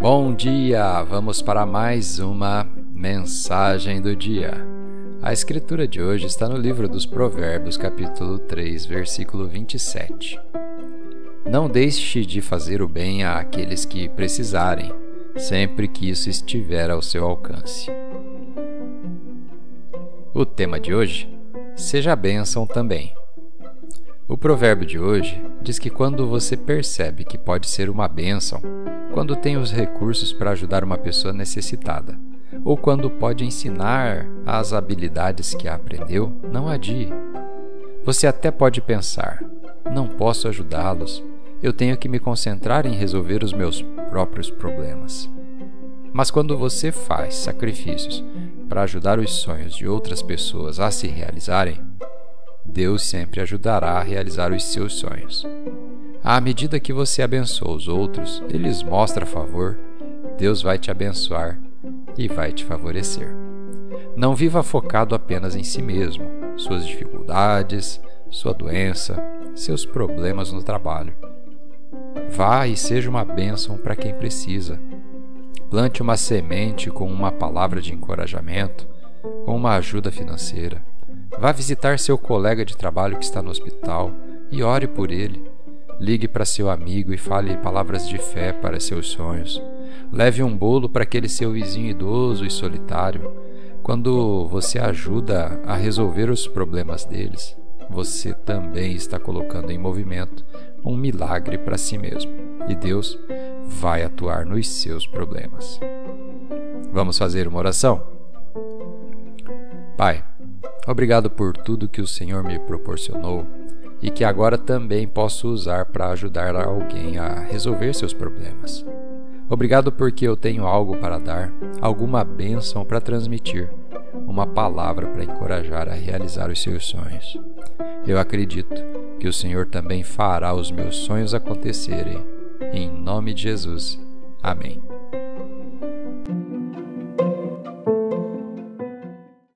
Bom dia! Vamos para mais uma mensagem do dia. A escritura de hoje está no livro dos Provérbios, capítulo 3, versículo 27. Não deixe de fazer o bem àqueles que precisarem, sempre que isso estiver ao seu alcance. O tema de hoje: Seja bênção também. O provérbio de hoje diz que quando você percebe que pode ser uma bênção, quando tem os recursos para ajudar uma pessoa necessitada, ou quando pode ensinar as habilidades que aprendeu, não adie. Você até pode pensar: não posso ajudá-los, eu tenho que me concentrar em resolver os meus próprios problemas. Mas quando você faz sacrifícios para ajudar os sonhos de outras pessoas a se realizarem, Deus sempre ajudará a realizar os seus sonhos. À medida que você abençoa os outros, Ele lhes mostra favor, Deus vai te abençoar e vai te favorecer. Não viva focado apenas em si mesmo, suas dificuldades, sua doença, seus problemas no trabalho. Vá e seja uma bênção para quem precisa. Plante uma semente com uma palavra de encorajamento, com uma ajuda financeira Vá visitar seu colega de trabalho que está no hospital e ore por ele. Ligue para seu amigo e fale palavras de fé para seus sonhos. Leve um bolo para aquele seu vizinho idoso e solitário. Quando você ajuda a resolver os problemas deles, você também está colocando em movimento um milagre para si mesmo e Deus vai atuar nos seus problemas. Vamos fazer uma oração? Pai, Obrigado por tudo que o Senhor me proporcionou e que agora também posso usar para ajudar alguém a resolver seus problemas. Obrigado porque eu tenho algo para dar, alguma bênção para transmitir, uma palavra para encorajar a realizar os seus sonhos. Eu acredito que o Senhor também fará os meus sonhos acontecerem. Em nome de Jesus. Amém.